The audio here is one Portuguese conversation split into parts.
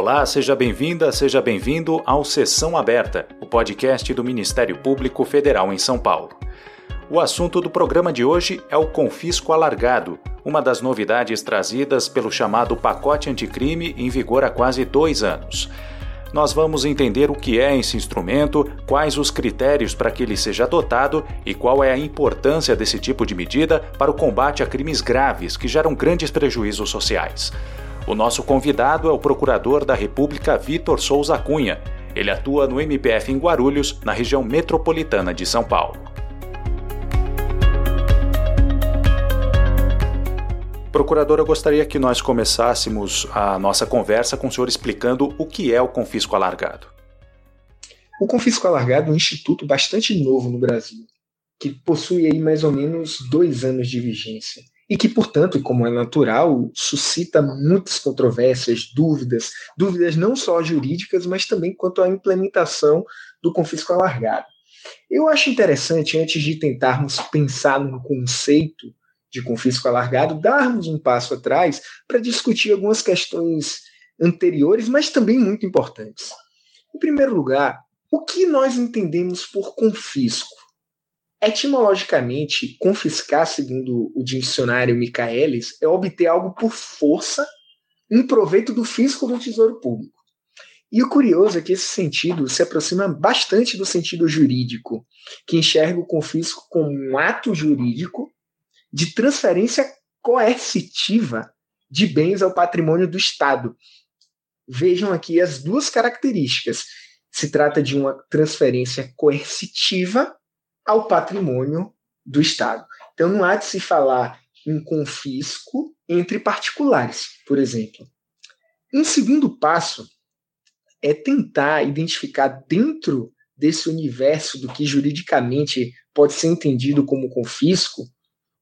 Olá, seja bem-vinda, seja bem-vindo ao Sessão Aberta, o podcast do Ministério Público Federal em São Paulo. O assunto do programa de hoje é o confisco alargado, uma das novidades trazidas pelo chamado pacote anticrime em vigor há quase dois anos. Nós vamos entender o que é esse instrumento, quais os critérios para que ele seja adotado e qual é a importância desse tipo de medida para o combate a crimes graves que geram grandes prejuízos sociais. O nosso convidado é o procurador da República Vitor Souza Cunha. Ele atua no MPF em Guarulhos, na região metropolitana de São Paulo. Procurador, eu gostaria que nós começássemos a nossa conversa com o senhor explicando o que é o confisco alargado. O confisco alargado é um instituto bastante novo no Brasil, que possui aí mais ou menos dois anos de vigência e que, portanto, como é natural, suscita muitas controvérsias, dúvidas, dúvidas não só jurídicas, mas também quanto à implementação do confisco alargado. Eu acho interessante, antes de tentarmos pensar no conceito de confisco alargado, darmos um passo atrás para discutir algumas questões anteriores, mas também muito importantes. Em primeiro lugar, o que nós entendemos por confisco? Etimologicamente, confiscar, segundo o dicionário Michaelis, é obter algo por força em proveito do fisco do tesouro público. E o curioso é que esse sentido se aproxima bastante do sentido jurídico, que enxerga o confisco como um ato jurídico de transferência coercitiva de bens ao patrimônio do Estado. Vejam aqui as duas características. Se trata de uma transferência coercitiva ao patrimônio do Estado. Então não há de se falar em confisco entre particulares, por exemplo. Um segundo passo é tentar identificar dentro desse universo do que juridicamente pode ser entendido como confisco,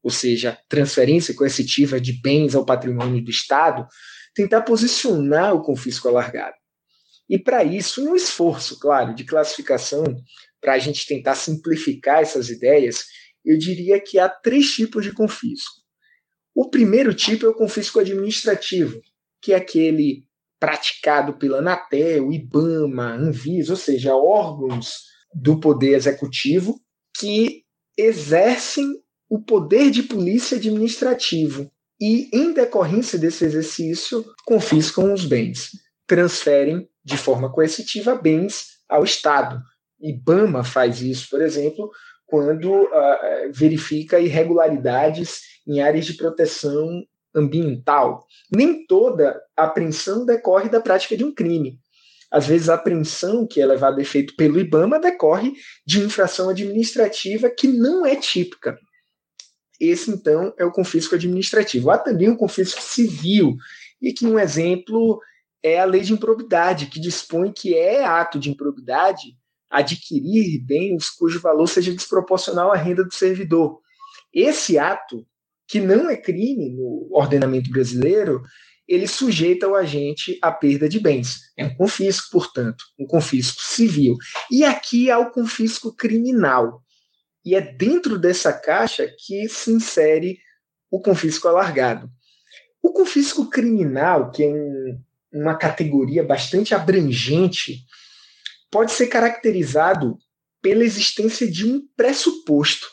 ou seja, transferência coercitiva de bens ao patrimônio do Estado, tentar posicionar o confisco alargado. E para isso, um esforço, claro, de classificação para a gente tentar simplificar essas ideias, eu diria que há três tipos de confisco. O primeiro tipo é o confisco administrativo, que é aquele praticado pela Anatel, IBAMA, Anvisa, ou seja, órgãos do poder executivo que exercem o poder de polícia administrativo e, em decorrência desse exercício, confiscam os bens, transferem de forma coercitiva bens ao Estado, IBAMA faz isso, por exemplo, quando uh, verifica irregularidades em áreas de proteção ambiental. Nem toda apreensão decorre da prática de um crime. Às vezes, a apreensão que é levada a efeito pelo IBAMA decorre de infração administrativa que não é típica. Esse, então, é o confisco administrativo. Há também o confisco civil, e aqui um exemplo é a lei de improbidade, que dispõe que é ato de improbidade adquirir bens cujo valor seja desproporcional à renda do servidor. Esse ato, que não é crime no ordenamento brasileiro, ele sujeita o agente à perda de bens. É um confisco, portanto, um confisco civil. E aqui há o confisco criminal. E é dentro dessa caixa que se insere o confisco alargado. O confisco criminal, que é um, uma categoria bastante abrangente pode ser caracterizado pela existência de um pressuposto,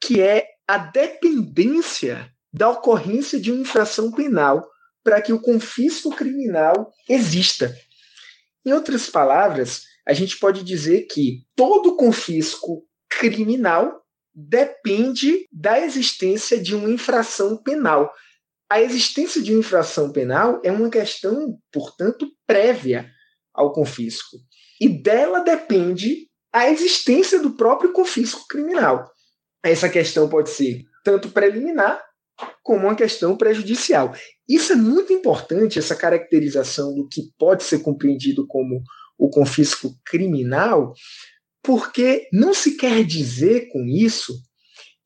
que é a dependência da ocorrência de uma infração penal para que o confisco criminal exista. Em outras palavras, a gente pode dizer que todo confisco criminal depende da existência de uma infração penal. A existência de uma infração penal é uma questão, portanto, prévia ao confisco e dela depende a existência do próprio confisco criminal. Essa questão pode ser tanto preliminar como uma questão prejudicial. Isso é muito importante, essa caracterização do que pode ser compreendido como o confisco criminal, porque não se quer dizer com isso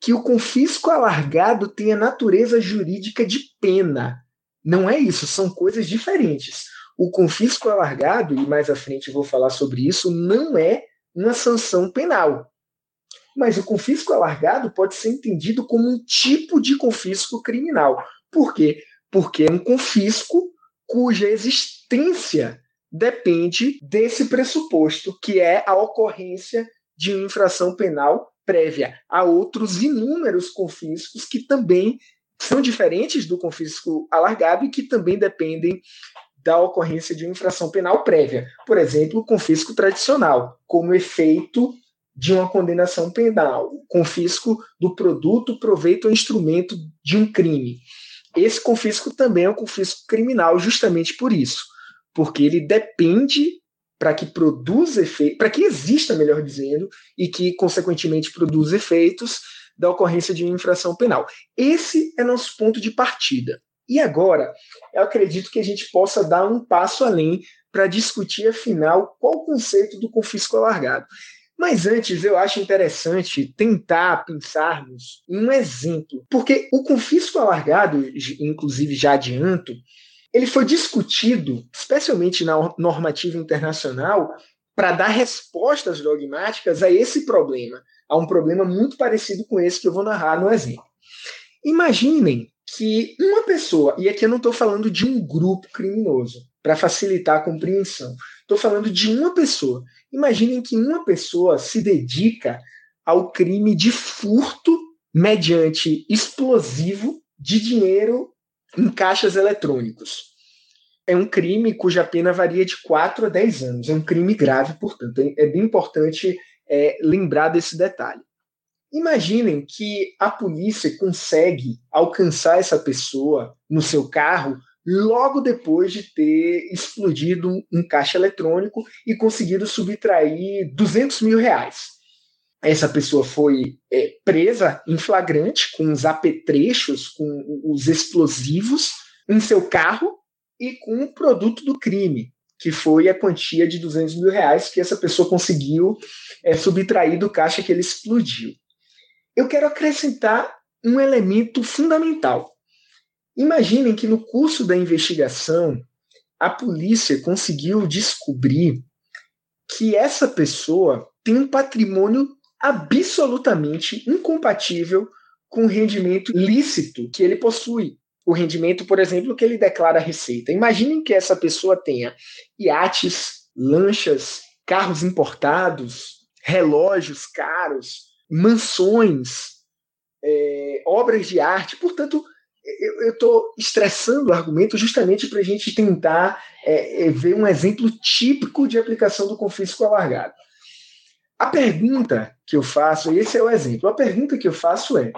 que o confisco alargado tenha natureza jurídica de pena. Não é isso, são coisas diferentes. O confisco alargado, e mais à frente vou falar sobre isso, não é uma sanção penal. Mas o confisco alargado pode ser entendido como um tipo de confisco criminal. Por quê? Porque é um confisco cuja existência depende desse pressuposto, que é a ocorrência de uma infração penal prévia. Há outros inúmeros confiscos que também são diferentes do confisco alargado e que também dependem da ocorrência de uma infração penal prévia. Por exemplo, o confisco tradicional, como efeito de uma condenação penal, confisco do produto, proveito ou instrumento de um crime. Esse confisco também é um confisco criminal, justamente por isso, porque ele depende para que produza efeito, para que exista, melhor dizendo, e que consequentemente produza efeitos da ocorrência de uma infração penal. Esse é nosso ponto de partida. E agora, eu acredito que a gente possa dar um passo além para discutir, afinal, qual o conceito do confisco alargado. Mas antes, eu acho interessante tentar pensarmos em um exemplo, porque o confisco alargado, inclusive já adianto, ele foi discutido, especialmente na normativa internacional, para dar respostas dogmáticas a esse problema, a um problema muito parecido com esse que eu vou narrar no exemplo. Imaginem que uma pessoa, e aqui eu não estou falando de um grupo criminoso, para facilitar a compreensão, estou falando de uma pessoa. Imaginem que uma pessoa se dedica ao crime de furto mediante explosivo de dinheiro em caixas eletrônicos. É um crime cuja pena varia de 4 a 10 anos. É um crime grave, portanto. É bem importante é, lembrar desse detalhe. Imaginem que a polícia consegue alcançar essa pessoa no seu carro logo depois de ter explodido um caixa eletrônico e conseguido subtrair 200 mil reais. Essa pessoa foi é, presa em flagrante com os apetrechos, com os explosivos em seu carro e com o produto do crime, que foi a quantia de 200 mil reais que essa pessoa conseguiu é, subtrair do caixa que ele explodiu. Eu quero acrescentar um elemento fundamental. Imaginem que no curso da investigação, a polícia conseguiu descobrir que essa pessoa tem um patrimônio absolutamente incompatível com o rendimento lícito que ele possui o rendimento, por exemplo, que ele declara receita. Imaginem que essa pessoa tenha iates, lanchas, carros importados, relógios caros, mansões, é, obras de arte. Portanto, eu estou estressando o argumento justamente para a gente tentar é, é, ver um exemplo típico de aplicação do confisco alargado. A pergunta que eu faço, esse é o exemplo, a pergunta que eu faço é: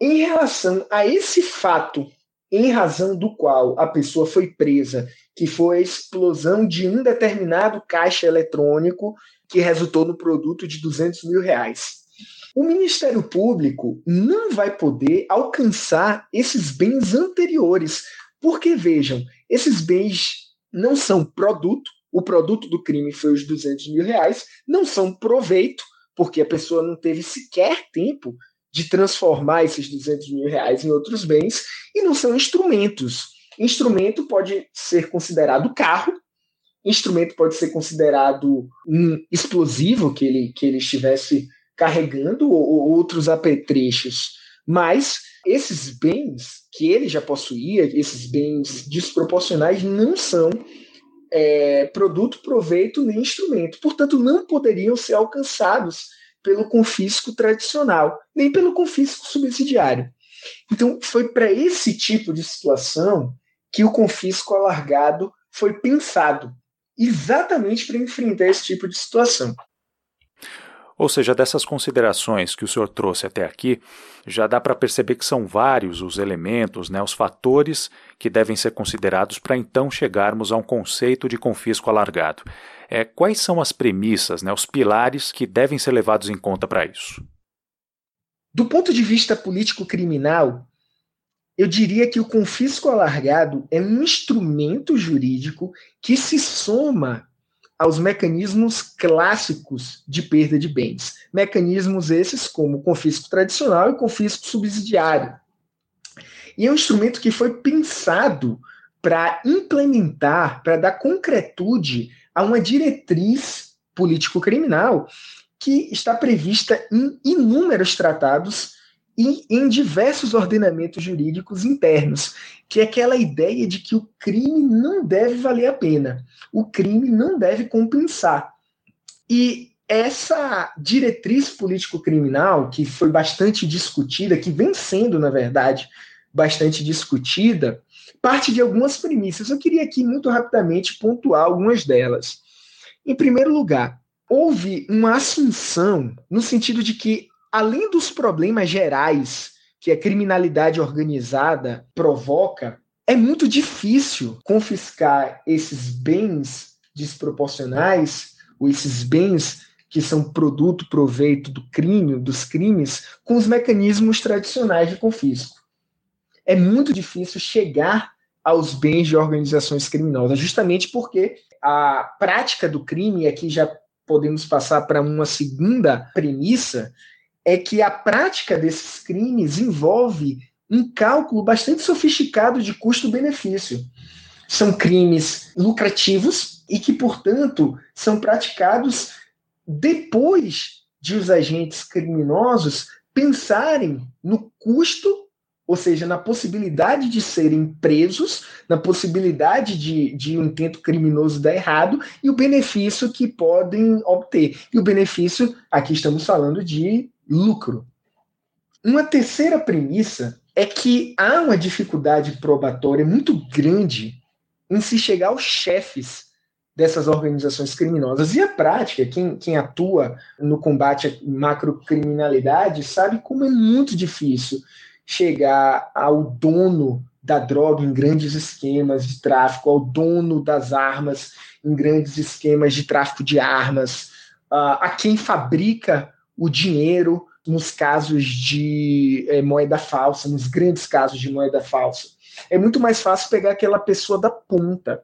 em relação a esse fato em razão do qual a pessoa foi presa, que foi a explosão de um determinado caixa eletrônico que resultou no produto de 200 mil reais. O Ministério Público não vai poder alcançar esses bens anteriores, porque vejam, esses bens não são produto, o produto do crime foi os 200 mil reais, não são proveito, porque a pessoa não teve sequer tempo de transformar esses 200 mil reais em outros bens e não são instrumentos. Instrumento pode ser considerado carro, instrumento pode ser considerado um explosivo que ele, que ele estivesse carregando ou, ou outros apetrechos. Mas esses bens que ele já possuía, esses bens desproporcionais, não são é, produto, proveito nem instrumento. Portanto, não poderiam ser alcançados pelo confisco tradicional, nem pelo confisco subsidiário. Então, foi para esse tipo de situação que o confisco alargado foi pensado, exatamente para enfrentar esse tipo de situação. Ou seja, dessas considerações que o senhor trouxe até aqui, já dá para perceber que são vários os elementos, né, os fatores que devem ser considerados para então chegarmos a um conceito de confisco alargado. É, quais são as premissas, né, os pilares que devem ser levados em conta para isso? Do ponto de vista político-criminal, eu diria que o confisco alargado é um instrumento jurídico que se soma aos mecanismos clássicos de perda de bens. Mecanismos esses como o confisco tradicional e o confisco subsidiário. E é um instrumento que foi pensado para implementar, para dar concretude a uma diretriz político-criminal que está prevista em inúmeros tratados e em diversos ordenamentos jurídicos internos, que é aquela ideia de que o crime não deve valer a pena, o crime não deve compensar. E essa diretriz político-criminal, que foi bastante discutida, que vem sendo, na verdade, bastante discutida, parte de algumas premissas. Eu queria aqui, muito rapidamente, pontuar algumas delas. Em primeiro lugar, houve uma assunção no sentido de que, além dos problemas gerais que a criminalidade organizada provoca, é muito difícil confiscar esses bens desproporcionais, ou esses bens que são produto, proveito do crime, dos crimes, com os mecanismos tradicionais de confisco. É muito difícil chegar aos bens de organizações criminosas, justamente porque a prática do crime, e aqui já podemos passar para uma segunda premissa, é que a prática desses crimes envolve um cálculo bastante sofisticado de custo-benefício. São crimes lucrativos e que, portanto, são praticados depois de os agentes criminosos pensarem no custo ou seja, na possibilidade de serem presos, na possibilidade de, de um intento criminoso dar errado e o benefício que podem obter. E o benefício, aqui estamos falando de lucro. Uma terceira premissa é que há uma dificuldade probatória muito grande em se chegar aos chefes dessas organizações criminosas. E a prática, quem, quem atua no combate à macrocriminalidade sabe como é muito difícil chegar ao dono da droga em grandes esquemas de tráfico, ao dono das armas em grandes esquemas de tráfico de armas, uh, a quem fabrica o dinheiro nos casos de é, moeda falsa, nos grandes casos de moeda falsa. É muito mais fácil pegar aquela pessoa da ponta.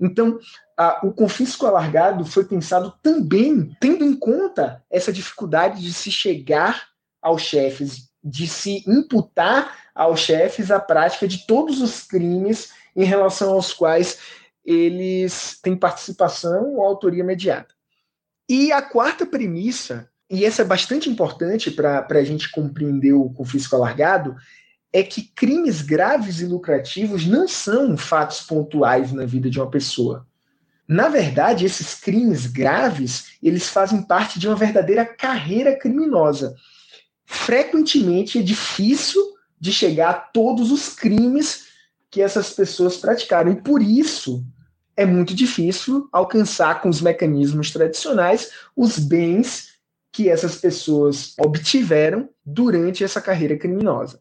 Então, uh, o confisco alargado foi pensado também tendo em conta essa dificuldade de se chegar aos chefes de se imputar aos chefes a prática de todos os crimes em relação aos quais eles têm participação ou autoria mediada. E a quarta premissa, e essa é bastante importante para a gente compreender o confisco alargado, é que crimes graves e lucrativos não são fatos pontuais na vida de uma pessoa. Na verdade, esses crimes graves, eles fazem parte de uma verdadeira carreira criminosa frequentemente é difícil de chegar a todos os crimes que essas pessoas praticaram. E por isso é muito difícil alcançar com os mecanismos tradicionais os bens que essas pessoas obtiveram durante essa carreira criminosa.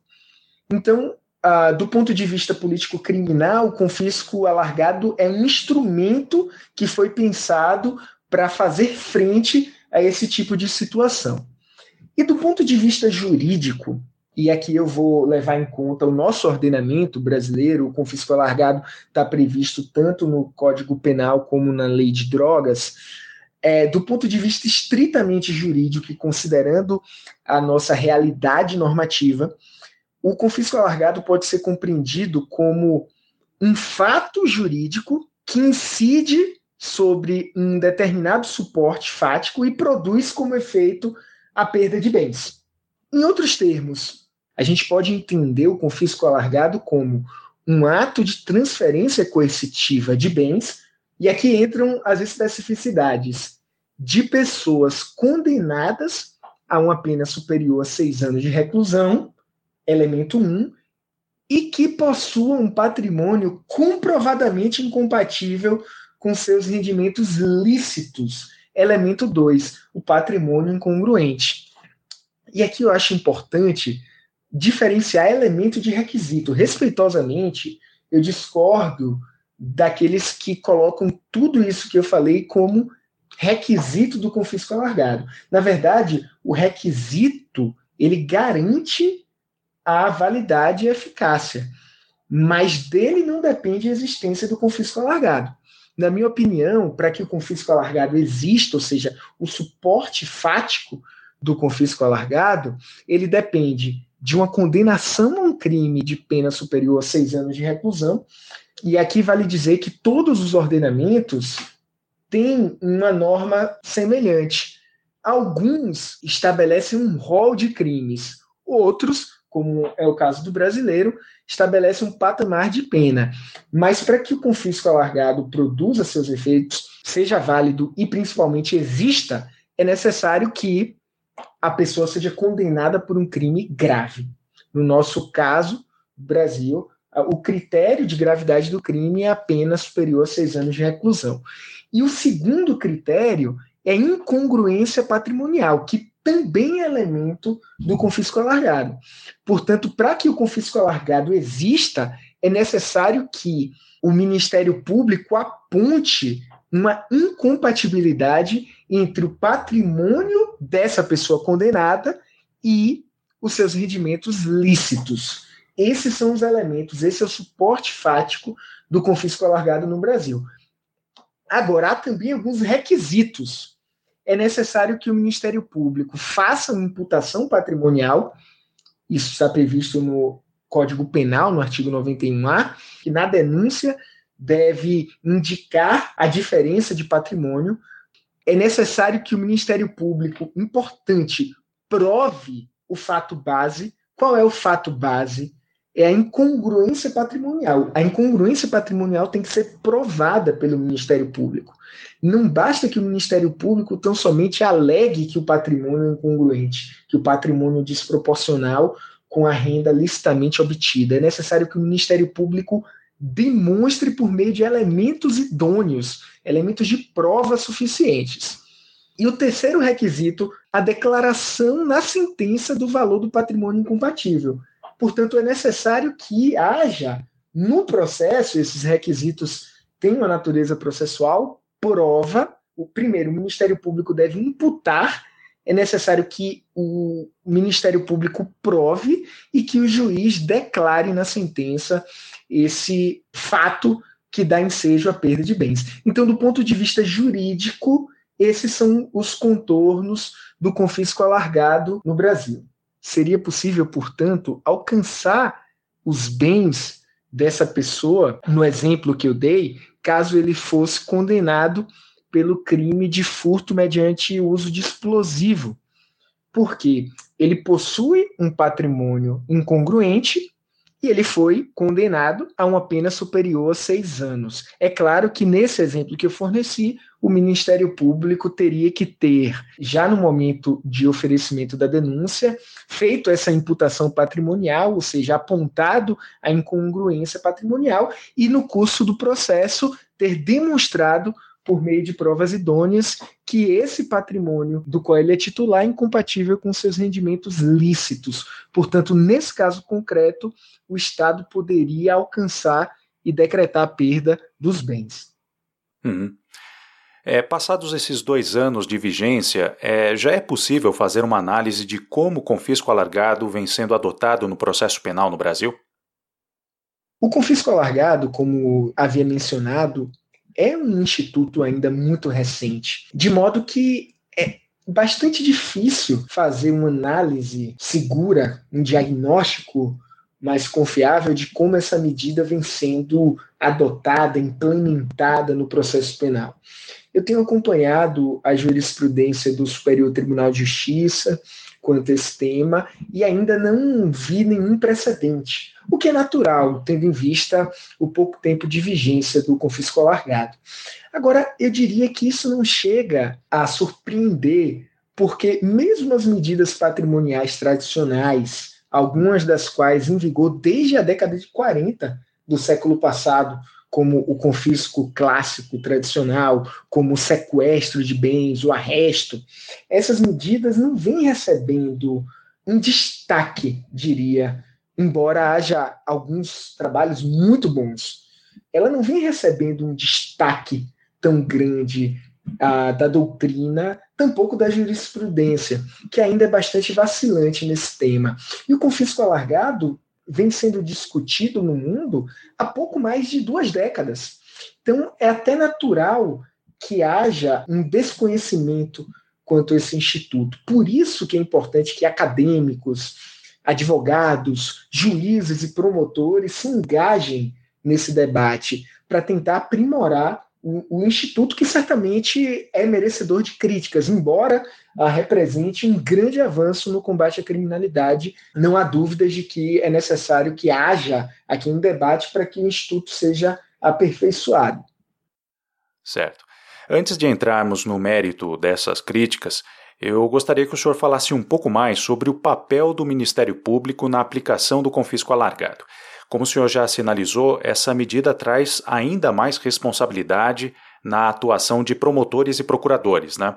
Então, uh, do ponto de vista político-criminal, o confisco alargado é um instrumento que foi pensado para fazer frente a esse tipo de situação. E do ponto de vista jurídico, e aqui eu vou levar em conta o nosso ordenamento brasileiro, o confisco alargado está previsto tanto no Código Penal como na Lei de Drogas. É, do ponto de vista estritamente jurídico e considerando a nossa realidade normativa, o confisco alargado pode ser compreendido como um fato jurídico que incide sobre um determinado suporte fático e produz como efeito a perda de bens. Em outros termos, a gente pode entender o confisco alargado como um ato de transferência coercitiva de bens, e aqui entram as especificidades de pessoas condenadas a uma pena superior a seis anos de reclusão, elemento 1, e que possuam um patrimônio comprovadamente incompatível com seus rendimentos lícitos, Elemento 2, o patrimônio incongruente. E aqui eu acho importante diferenciar elemento de requisito. Respeitosamente, eu discordo daqueles que colocam tudo isso que eu falei como requisito do confisco alargado. Na verdade, o requisito ele garante a validade e a eficácia, mas dele não depende a existência do confisco alargado. Na minha opinião, para que o confisco alargado exista, ou seja, o suporte fático do confisco alargado, ele depende de uma condenação a um crime de pena superior a seis anos de reclusão. E aqui vale dizer que todos os ordenamentos têm uma norma semelhante. Alguns estabelecem um rol de crimes, Outros, como é o caso do brasileiro, estabelecem um patamar de pena. Mas para que o confisco alargado produza seus efeitos, seja válido e principalmente exista, é necessário que a pessoa seja condenada por um crime grave. No nosso caso, Brasil, o critério de gravidade do crime é apenas superior a seis anos de reclusão. E o segundo critério é incongruência patrimonial, que também é elemento do confisco alargado. Portanto, para que o confisco alargado exista, é necessário que o Ministério Público aponte uma incompatibilidade entre o patrimônio dessa pessoa condenada e os seus rendimentos lícitos. Esses são os elementos, esse é o suporte fático do confisco alargado no Brasil. Agora, há também alguns requisitos. É necessário que o Ministério Público faça uma imputação patrimonial, isso está previsto no Código Penal, no artigo 91A, que na denúncia deve indicar a diferença de patrimônio. É necessário que o Ministério Público, importante, prove o fato base. Qual é o fato base? É a incongruência patrimonial. A incongruência patrimonial tem que ser provada pelo Ministério Público. Não basta que o Ministério Público tão somente alegue que o patrimônio é incongruente, que o patrimônio é desproporcional com a renda licitamente obtida. É necessário que o Ministério Público demonstre por meio de elementos idôneos, elementos de prova suficientes. E o terceiro requisito, a declaração na sentença do valor do patrimônio incompatível. Portanto, é necessário que haja no processo, esses requisitos têm uma natureza processual, prova. O primeiro, o Ministério Público deve imputar, é necessário que o Ministério Público prove e que o juiz declare na sentença esse fato que dá ensejo à perda de bens. Então, do ponto de vista jurídico, esses são os contornos do confisco alargado no Brasil. Seria possível, portanto, alcançar os bens dessa pessoa, no exemplo que eu dei, caso ele fosse condenado pelo crime de furto mediante uso de explosivo. Porque ele possui um patrimônio incongruente e ele foi condenado a uma pena superior a seis anos. É claro que nesse exemplo que eu forneci, o Ministério Público teria que ter, já no momento de oferecimento da denúncia, feito essa imputação patrimonial, ou seja, apontado a incongruência patrimonial, e no curso do processo ter demonstrado por meio de provas idôneas que esse patrimônio do qual ele é titular é incompatível com seus rendimentos lícitos. Portanto, nesse caso concreto, o Estado poderia alcançar e decretar a perda dos bens. Uhum. É, passados esses dois anos de vigência, é, já é possível fazer uma análise de como o confisco alargado vem sendo adotado no processo penal no Brasil? O confisco alargado, como havia mencionado, é um instituto ainda muito recente, de modo que é bastante difícil fazer uma análise segura, um diagnóstico mais confiável de como essa medida vem sendo adotada, implementada no processo penal. Eu tenho acompanhado a jurisprudência do Superior Tribunal de Justiça, quanto a esse tema e ainda não vi nenhum precedente, o que é natural, tendo em vista o pouco tempo de vigência do confisco alargado. Agora, eu diria que isso não chega a surpreender, porque mesmo as medidas patrimoniais tradicionais, algumas das quais em vigor desde a década de 40 do século passado, como o confisco clássico tradicional, como o sequestro de bens, o arresto, essas medidas não vêm recebendo um destaque, diria, embora haja alguns trabalhos muito bons. Ela não vem recebendo um destaque tão grande ah, da doutrina, tampouco da jurisprudência, que ainda é bastante vacilante nesse tema. E o confisco alargado vem sendo discutido no mundo há pouco mais de duas décadas. Então, é até natural que haja um desconhecimento quanto a esse instituto. Por isso que é importante que acadêmicos, advogados, juízes e promotores se engajem nesse debate para tentar aprimorar o, Instituto, que certamente é merecedor de críticas, embora represente um grande avanço no combate à criminalidade. Não há dúvidas de que é necessário que haja aqui um debate para que o Instituto seja aperfeiçoado. Certo. Antes de entrarmos no mérito dessas críticas, eu gostaria que o senhor falasse um pouco mais sobre o papel do Ministério Público na aplicação do confisco alargado. Como o senhor já sinalizou, essa medida traz ainda mais responsabilidade na atuação de promotores e procuradores, né?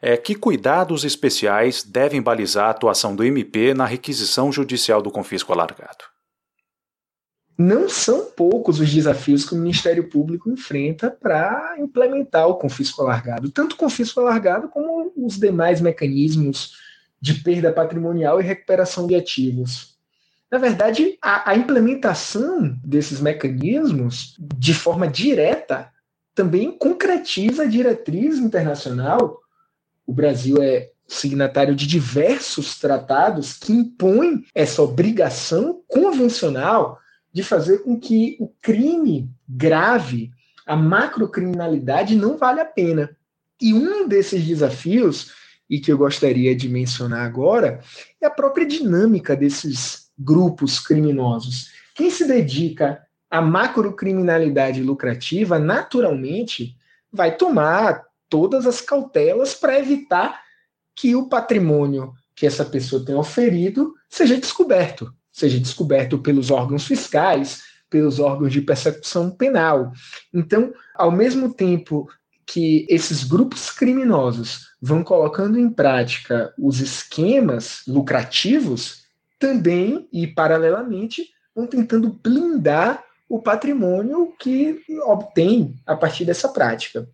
É, que cuidados especiais devem balizar a atuação do MP na requisição judicial do confisco alargado? Não são poucos os desafios que o Ministério Público enfrenta para implementar o confisco alargado, tanto o confisco alargado como os demais mecanismos de perda patrimonial e recuperação de ativos. Na verdade, a, a implementação desses mecanismos de forma direta também concretiza a diretriz internacional. O Brasil é signatário de diversos tratados que impõem essa obrigação convencional de fazer com que o crime grave, a macrocriminalidade, não vale a pena. E um desses desafios, e que eu gostaria de mencionar agora, é a própria dinâmica desses grupos criminosos. Quem se dedica à macrocriminalidade lucrativa, naturalmente, vai tomar todas as cautelas para evitar que o patrimônio que essa pessoa tem oferido seja descoberto, seja descoberto pelos órgãos fiscais, pelos órgãos de persecução penal. Então, ao mesmo tempo que esses grupos criminosos vão colocando em prática os esquemas lucrativos, também e paralelamente vão tentando blindar o patrimônio que obtém a partir dessa prática.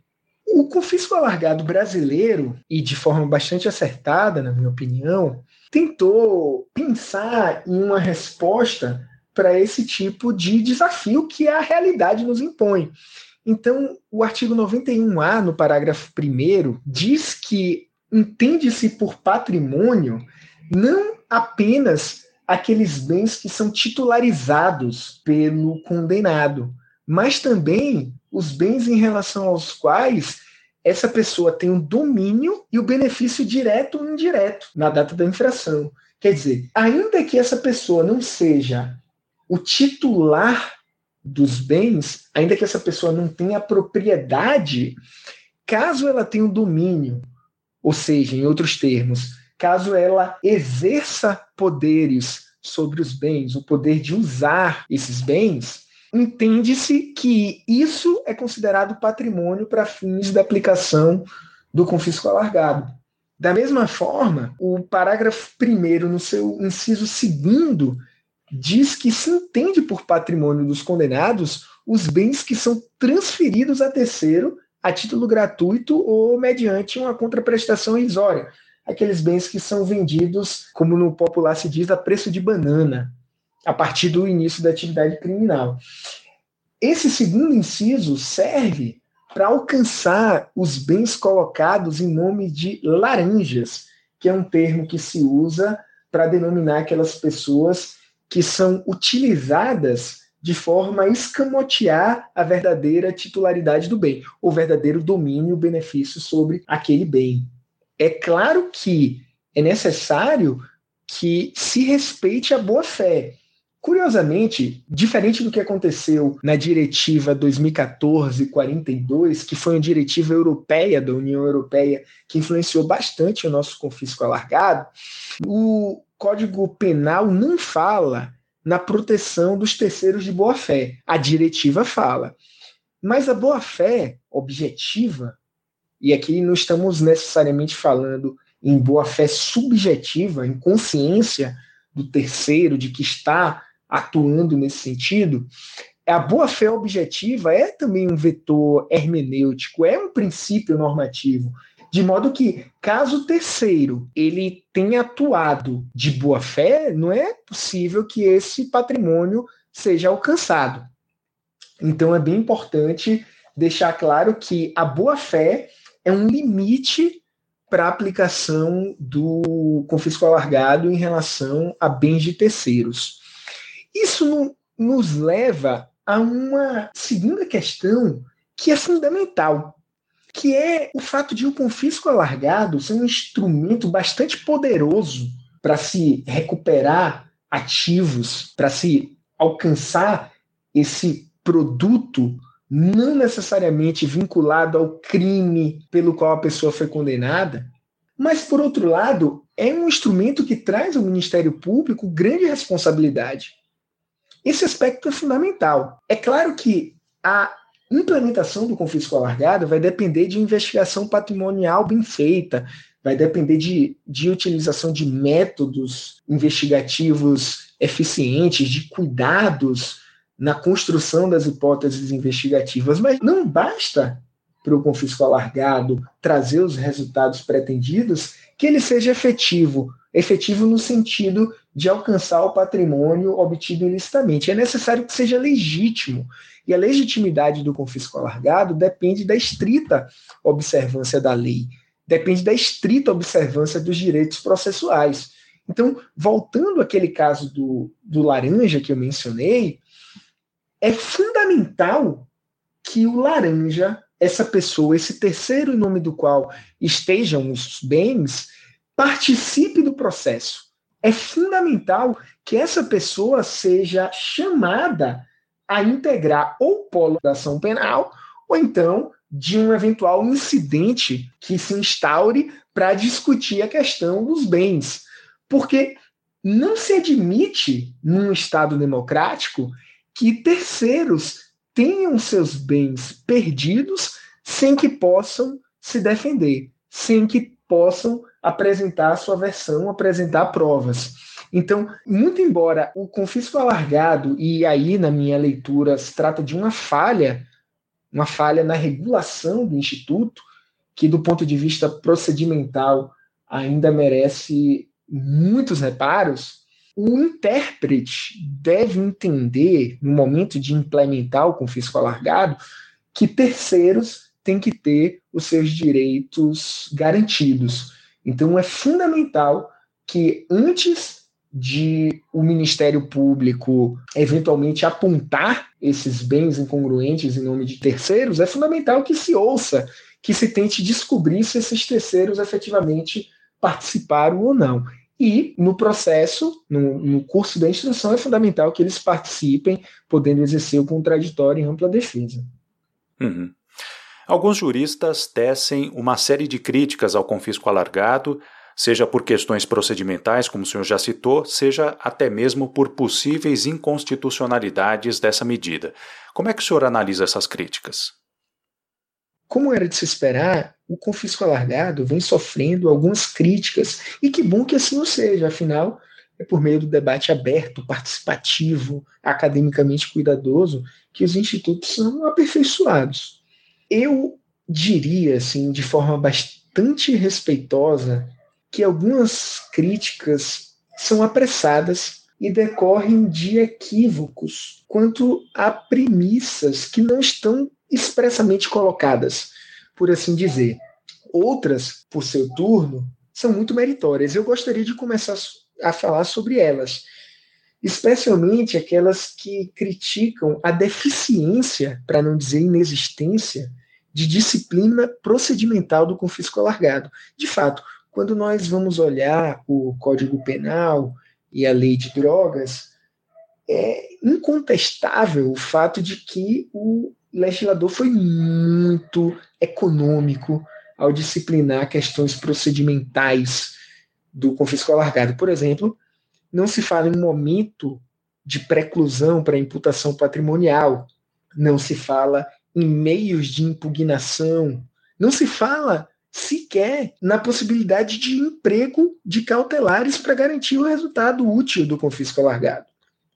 O confisco alargado brasileiro, e de forma bastante acertada, na minha opinião, tentou pensar em uma resposta para esse tipo de desafio que a realidade nos impõe. Então, o artigo 91A, no parágrafo 1, diz que entende-se por patrimônio não apenas aqueles bens que são titularizados pelo condenado, mas também os bens em relação aos quais essa pessoa tem um domínio e o benefício direto ou indireto na data da infração. Quer dizer, ainda que essa pessoa não seja o titular dos bens, ainda que essa pessoa não tenha propriedade, caso ela tenha um domínio, ou seja, em outros termos, caso ela exerça poderes sobre os bens, o poder de usar esses bens, entende-se que isso é considerado patrimônio para fins da aplicação do confisco alargado. Da mesma forma, o parágrafo 1, no seu inciso 2, diz que se entende por patrimônio dos condenados os bens que são transferidos a terceiro a título gratuito ou mediante uma contraprestação irrisória, aqueles bens que são vendidos, como no popular se diz, a preço de banana, a partir do início da atividade criminal. Esse segundo inciso serve para alcançar os bens colocados em nome de laranjas, que é um termo que se usa para denominar aquelas pessoas que são utilizadas de forma a escamotear a verdadeira titularidade do bem, o verdadeiro domínio benefício sobre aquele bem. É claro que é necessário que se respeite a boa-fé. Curiosamente, diferente do que aconteceu na diretiva 2014-42, que foi uma diretiva europeia da União Europeia que influenciou bastante o nosso confisco alargado, o Código Penal não fala na proteção dos terceiros de boa-fé. A diretiva fala. Mas a boa-fé objetiva e aqui não estamos necessariamente falando em boa-fé subjetiva, em consciência do terceiro, de que está atuando nesse sentido. A boa-fé objetiva é também um vetor hermenêutico, é um princípio normativo, de modo que, caso o terceiro ele tenha atuado de boa fé, não é possível que esse patrimônio seja alcançado. Então é bem importante deixar claro que a boa fé é um limite para a aplicação do confisco alargado em relação a bens de terceiros. Isso no, nos leva a uma segunda questão que é fundamental, que é o fato de o confisco alargado ser um instrumento bastante poderoso para se recuperar ativos, para se alcançar esse produto não necessariamente vinculado ao crime pelo qual a pessoa foi condenada, mas, por outro lado, é um instrumento que traz ao Ministério Público grande responsabilidade. Esse aspecto é fundamental. É claro que a implementação do confisco alargado vai depender de investigação patrimonial bem feita, vai depender de, de utilização de métodos investigativos eficientes, de cuidados na construção das hipóteses investigativas, mas não basta para o confisco alargado trazer os resultados pretendidos que ele seja efetivo, efetivo no sentido de alcançar o patrimônio obtido ilicitamente. É necessário que seja legítimo. E a legitimidade do confisco alargado depende da estrita observância da lei, depende da estrita observância dos direitos processuais. Então, voltando àquele caso do, do laranja que eu mencionei, é fundamental que o laranja, essa pessoa, esse terceiro em nome do qual estejam os bens, participe do processo. É fundamental que essa pessoa seja chamada a integrar ou polo da ação penal, ou então de um eventual incidente que se instaure para discutir a questão dos bens. Porque não se admite, num Estado democrático, que terceiros tenham seus bens perdidos sem que possam se defender, sem que possam apresentar a sua versão, apresentar provas. Então, muito embora o confisco alargado, e aí na minha leitura se trata de uma falha, uma falha na regulação do Instituto, que do ponto de vista procedimental ainda merece muitos reparos, o intérprete deve entender, no momento de implementar o confisco alargado, que terceiros têm que ter os seus direitos garantidos. Então, é fundamental que, antes de o Ministério Público eventualmente apontar esses bens incongruentes em nome de terceiros, é fundamental que se ouça, que se tente descobrir se esses terceiros efetivamente participaram ou não. E no processo, no, no, curso da instrução, é fundamental que eles participem, podendo exercer o contraditório em ampla defesa. Uhum. Alguns juristas tecem uma série de críticas ao confisco alargado, seja por questões procedimentais, como o senhor já citou, seja até mesmo por possíveis inconstitucionalidades dessa medida. Como é que o senhor analisa essas críticas? Como era de se esperar, o confisco alargado vem sofrendo algumas críticas, e que bom que assim não seja, afinal, é por meio do debate aberto, participativo, academicamente cuidadoso, que os institutos são aperfeiçoados. Eu diria, assim, de forma bastante respeitosa, que algumas críticas são apressadas e decorrem de equívocos quanto a premissas que não estão expressamente colocadas, por assim dizer. Outras, por seu turno, são muito meritórias. Eu gostaria de começar a falar sobre elas, especialmente aquelas que criticam a deficiência, para não dizer inexistência, de disciplina procedimental do confisco alargado. De fato, quando nós vamos olhar o Código Penal e a Lei de Drogas, é incontestável o fato de que o legislador foi muito econômico ao disciplinar questões procedimentais do confisco alargado. Por exemplo, não se fala em momento de preclusão para imputação patrimonial, não se fala em meios de impugnação, não se fala sequer na possibilidade de emprego de cautelares para garantir o resultado útil do confisco alargado.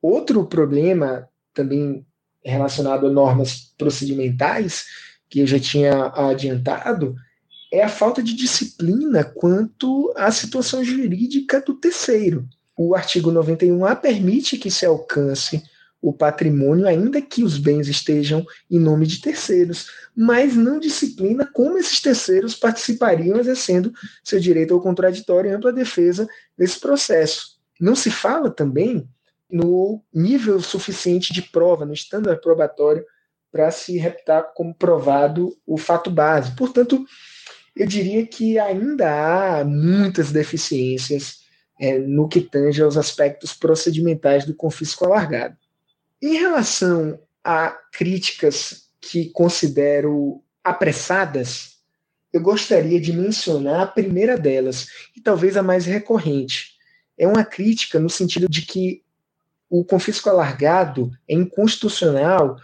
Outro problema também relacionado a normas procedimentais, que eu já tinha adiantado, é a falta de disciplina quanto à situação jurídica do terceiro. O artigo 91A permite que se alcance o patrimônio, ainda que os bens estejam em nome de terceiros, mas não disciplina como esses terceiros participariam exercendo seu direito ao contraditório e ampla defesa nesse processo. Não se fala também no nível suficiente de prova, no estándar probatório para se reputar como provado o fato base. Portanto, eu diria que ainda há muitas deficiências é, no que tange aos aspectos procedimentais do confisco alargado. Em relação a críticas que considero apressadas, eu gostaria de mencionar a primeira delas, e talvez a mais recorrente. É uma crítica no sentido de que o confisco alargado é inconstitucional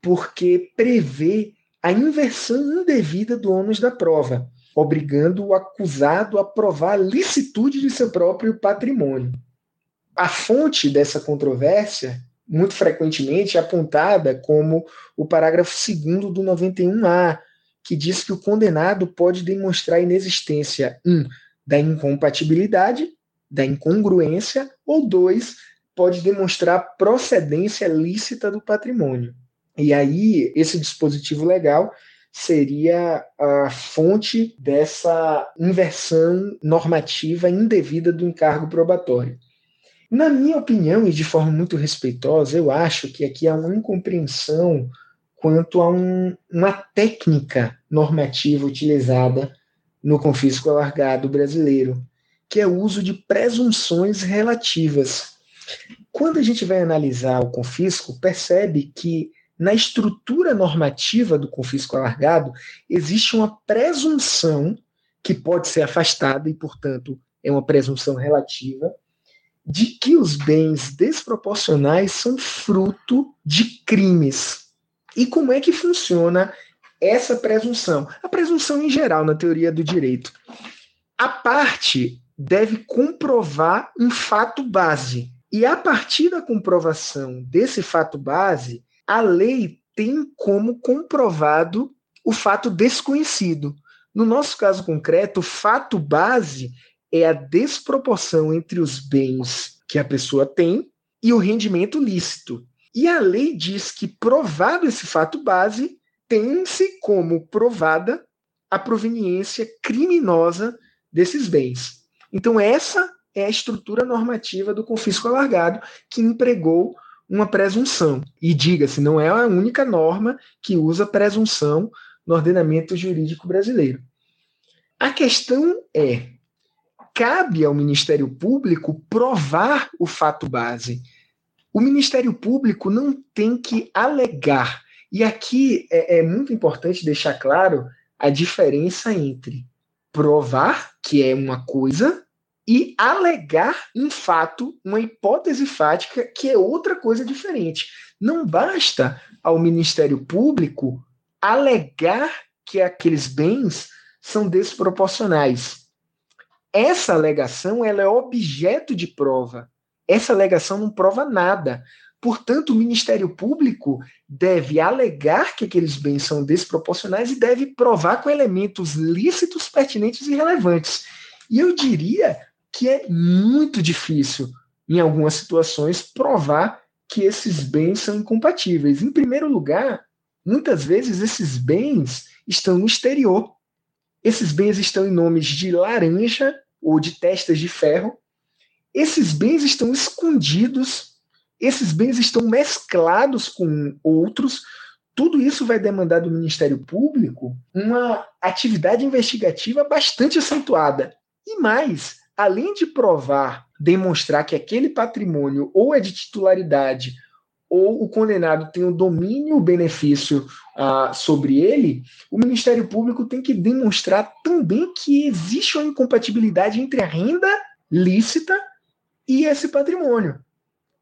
porque prevê a inversão indevida do ônus da prova, obrigando o acusado a provar a licitude de seu próprio patrimônio. A fonte dessa controvérsia, muito frequentemente, é apontada como o parágrafo 2 do 91A, que diz que o condenado pode demonstrar a inexistência, um, da incompatibilidade, da incongruência, ou dois, pode demonstrar procedência lícita do patrimônio. E aí, esse dispositivo legal seria a fonte dessa inversão normativa indevida do encargo probatório. Na minha opinião, e de forma muito respeitosa, eu acho que aqui há uma incompreensão quanto a um, uma técnica normativa utilizada no confisco alargado brasileiro, que é o uso de presunções relativas. Quando a gente vai analisar o confisco, percebe que na estrutura normativa do confisco alargado existe uma presunção que pode ser afastada e, portanto, é uma presunção relativa de que os bens desproporcionais são fruto de crimes e como é que funciona essa presunção? A presunção em geral na teoria do direito. A parte deve comprovar um fato base. E a partir da comprovação desse fato base, a lei tem como comprovado o fato desconhecido. No nosso caso concreto, o fato base é a desproporção entre os bens que a pessoa tem e o rendimento lícito. E a lei diz que, provado esse fato base, tem-se como provada a proveniência criminosa desses bens. Então, essa é a estrutura normativa do confisco alargado que empregou uma presunção. E diga-se, não é a única norma que usa presunção no ordenamento jurídico brasileiro. A questão é: cabe ao Ministério Público provar o fato base o Ministério Público não tem que alegar. E aqui é, é muito importante deixar claro a diferença entre provar, que é uma coisa, e alegar um fato, uma hipótese fática, que é outra coisa diferente. Não basta ao Ministério Público alegar que aqueles bens são desproporcionais. Essa alegação ela é objeto de prova. Essa alegação não prova nada. Portanto, o Ministério Público deve alegar que aqueles bens são desproporcionais e deve provar com elementos lícitos, pertinentes e relevantes. E eu diria que é muito difícil, em algumas situações, provar que esses bens são incompatíveis. Em primeiro lugar, muitas vezes esses bens estão no exterior. Esses bens estão em nomes de laranja ou de testas de ferro, esses bens estão escondidos, esses bens estão mesclados com outros. Tudo isso vai demandar do Ministério Público uma atividade investigativa bastante acentuada. E mais, além de provar, demonstrar que aquele patrimônio ou é de titularidade ou o condenado tem o domínio o benefício uh, sobre ele, o Ministério Público tem que demonstrar também que existe uma incompatibilidade entre a renda lícita e esse patrimônio.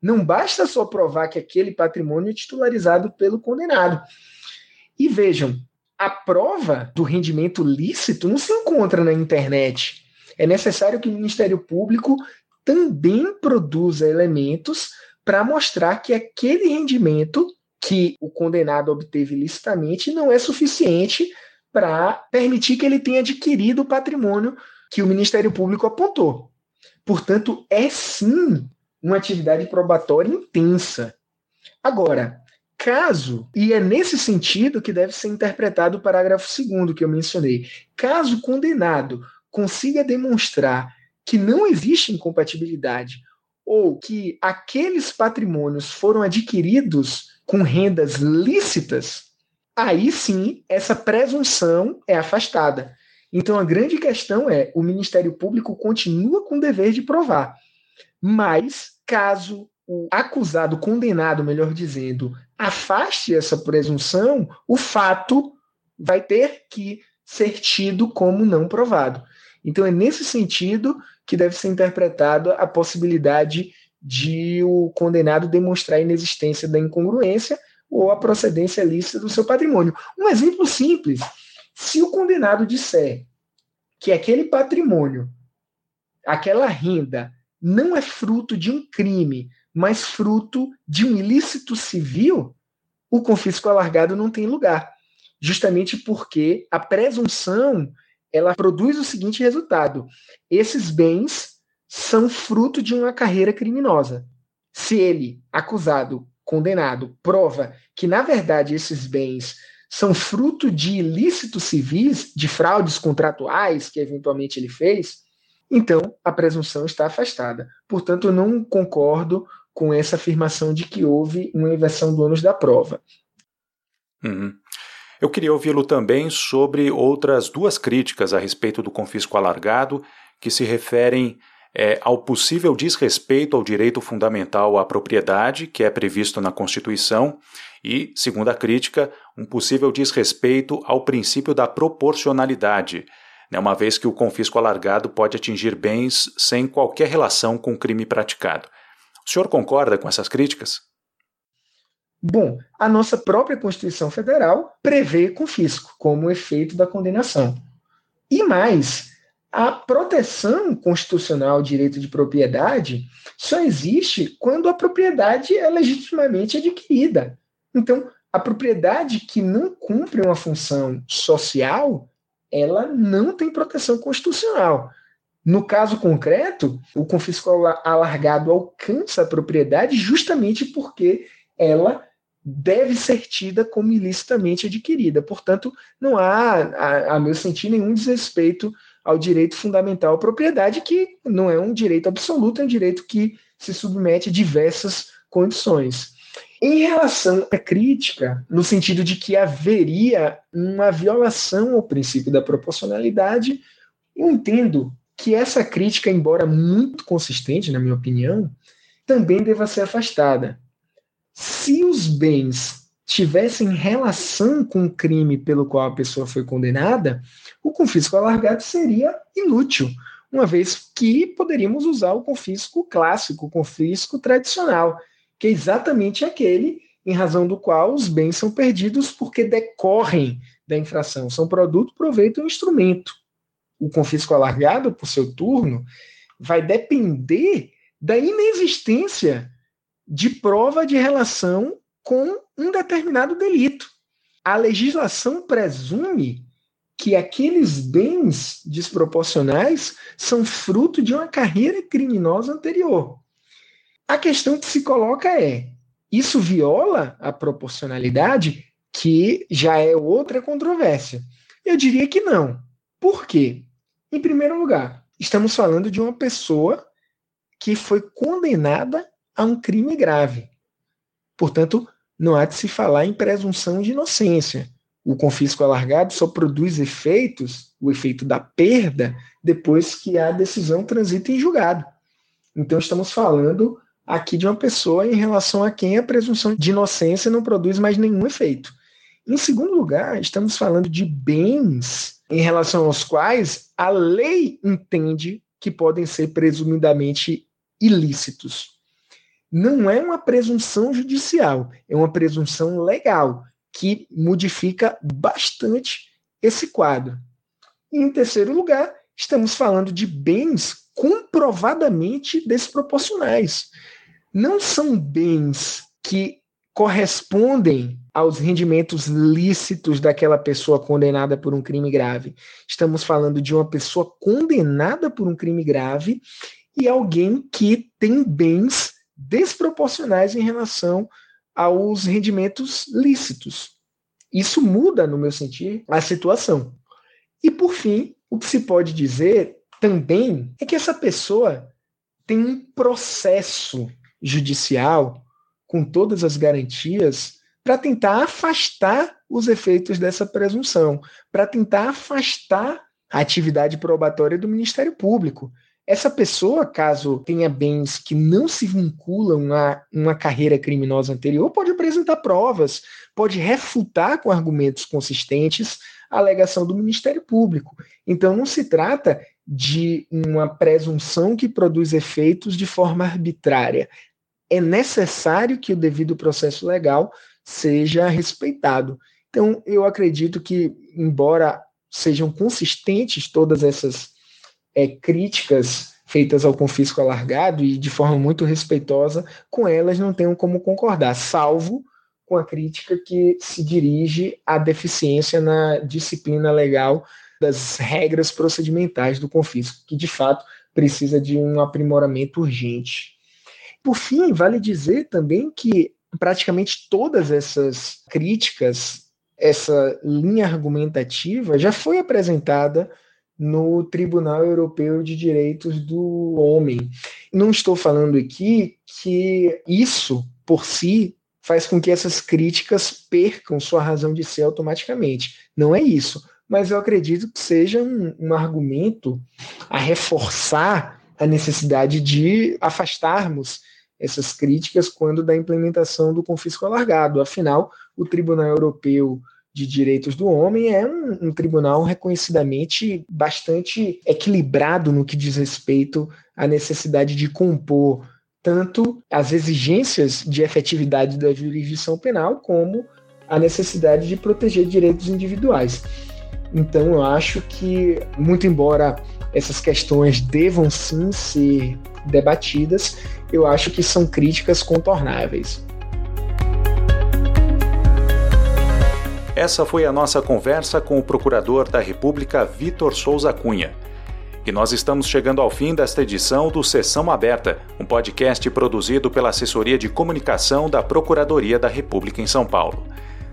Não basta só provar que aquele patrimônio é titularizado pelo condenado. E vejam, a prova do rendimento lícito não se encontra na internet. É necessário que o Ministério Público também produza elementos para mostrar que aquele rendimento que o condenado obteve licitamente não é suficiente para permitir que ele tenha adquirido o patrimônio que o Ministério Público apontou. Portanto, é sim uma atividade probatória intensa. Agora, caso, e é nesse sentido que deve ser interpretado o parágrafo 2 que eu mencionei, caso o condenado consiga demonstrar que não existe incompatibilidade ou que aqueles patrimônios foram adquiridos com rendas lícitas, aí sim essa presunção é afastada. Então a grande questão é: o Ministério Público continua com o dever de provar, mas caso o acusado, condenado, melhor dizendo, afaste essa presunção, o fato vai ter que ser tido como não provado. Então é nesse sentido que deve ser interpretada a possibilidade de o condenado demonstrar a inexistência da incongruência ou a procedência lícita do seu patrimônio. Um exemplo simples: se o condenado disser que aquele patrimônio, aquela renda, não é fruto de um crime, mas fruto de um ilícito civil, o confisco alargado não tem lugar. Justamente porque a presunção ela produz o seguinte resultado: esses bens são fruto de uma carreira criminosa. Se ele, acusado, condenado, prova que, na verdade, esses bens são fruto de ilícitos civis, de fraudes contratuais que eventualmente ele fez, então a presunção está afastada. Portanto, eu não concordo com essa afirmação de que houve uma inversão do ônus da prova. Uhum. Eu queria ouvi-lo também sobre outras duas críticas a respeito do confisco alargado que se referem é, ao possível desrespeito ao direito fundamental à propriedade, que é previsto na Constituição, e, segundo a crítica, um possível desrespeito ao princípio da proporcionalidade, né, uma vez que o confisco alargado pode atingir bens sem qualquer relação com o crime praticado. O senhor concorda com essas críticas? Bom, a nossa própria Constituição Federal prevê confisco como efeito da condenação. E mais, a proteção constitucional ao direito de propriedade só existe quando a propriedade é legitimamente adquirida. Então, a propriedade que não cumpre uma função social, ela não tem proteção constitucional. No caso concreto, o confisco alargado alcança a propriedade justamente porque ela deve ser tida como ilicitamente adquirida. Portanto, não há, a, a meu sentir, nenhum desrespeito ao direito fundamental à propriedade, que não é um direito absoluto, é um direito que se submete a diversas condições. Em relação à crítica, no sentido de que haveria uma violação ao princípio da proporcionalidade, eu entendo que essa crítica, embora muito consistente, na minha opinião, também deva ser afastada. Se os bens tivessem relação com o crime pelo qual a pessoa foi condenada, o confisco alargado seria inútil, uma vez que poderíamos usar o confisco clássico, o confisco tradicional, que é exatamente aquele em razão do qual os bens são perdidos porque decorrem da infração, são produto, proveito ou instrumento. O confisco alargado, por seu turno, vai depender da inexistência de prova de relação com um determinado delito. A legislação presume que aqueles bens desproporcionais são fruto de uma carreira criminosa anterior. A questão que se coloca é: isso viola a proporcionalidade, que já é outra controvérsia? Eu diria que não. Por quê? Em primeiro lugar, estamos falando de uma pessoa que foi condenada a um crime grave. Portanto, não há de se falar em presunção de inocência. O confisco alargado só produz efeitos, o efeito da perda, depois que a decisão transita em julgado. Então, estamos falando aqui de uma pessoa em relação a quem a presunção de inocência não produz mais nenhum efeito. Em segundo lugar, estamos falando de bens em relação aos quais a lei entende que podem ser presumidamente ilícitos. Não é uma presunção judicial, é uma presunção legal que modifica bastante esse quadro. E, em terceiro lugar, estamos falando de bens comprovadamente desproporcionais. Não são bens que correspondem aos rendimentos lícitos daquela pessoa condenada por um crime grave. Estamos falando de uma pessoa condenada por um crime grave e alguém que tem bens desproporcionais em relação aos rendimentos lícitos. Isso muda, no meu sentir, a situação. E, por fim, o que se pode dizer também é que essa pessoa tem um processo judicial com todas as garantias para tentar afastar os efeitos dessa presunção, para tentar afastar a atividade probatória do Ministério Público. Essa pessoa, caso tenha bens que não se vinculam a uma carreira criminosa anterior, pode apresentar provas, pode refutar com argumentos consistentes a alegação do Ministério Público. Então, não se trata de uma presunção que produz efeitos de forma arbitrária. É necessário que o devido processo legal seja respeitado. Então, eu acredito que, embora sejam consistentes todas essas é, críticas feitas ao confisco alargado e de forma muito respeitosa, com elas não tenho como concordar, salvo com a crítica que se dirige à deficiência na disciplina legal das regras procedimentais do confisco, que de fato precisa de um aprimoramento urgente. Por fim, vale dizer também que praticamente todas essas críticas, essa linha argumentativa já foi apresentada no Tribunal Europeu de Direitos do Homem. Não estou falando aqui que isso por si faz com que essas críticas percam sua razão de ser automaticamente. Não é isso. Mas eu acredito que seja um, um argumento a reforçar a necessidade de afastarmos essas críticas quando da implementação do confisco alargado. Afinal, o Tribunal Europeu de Direitos do Homem é um, um, tribunal reconhecidamente bastante equilibrado no que diz respeito à necessidade de compor tanto as exigências de efetividade da jurisdição penal como a necessidade de proteger direitos individuais. Então, eu acho que, muito embora essas questões devam sim ser debatidas, eu acho que são críticas contornáveis. Essa foi a nossa conversa com o Procurador da República Vitor Souza Cunha. E nós estamos chegando ao fim desta edição do Sessão Aberta, um podcast produzido pela Assessoria de Comunicação da Procuradoria da República em São Paulo.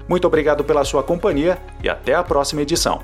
Muito obrigado pela sua companhia e até a próxima edição.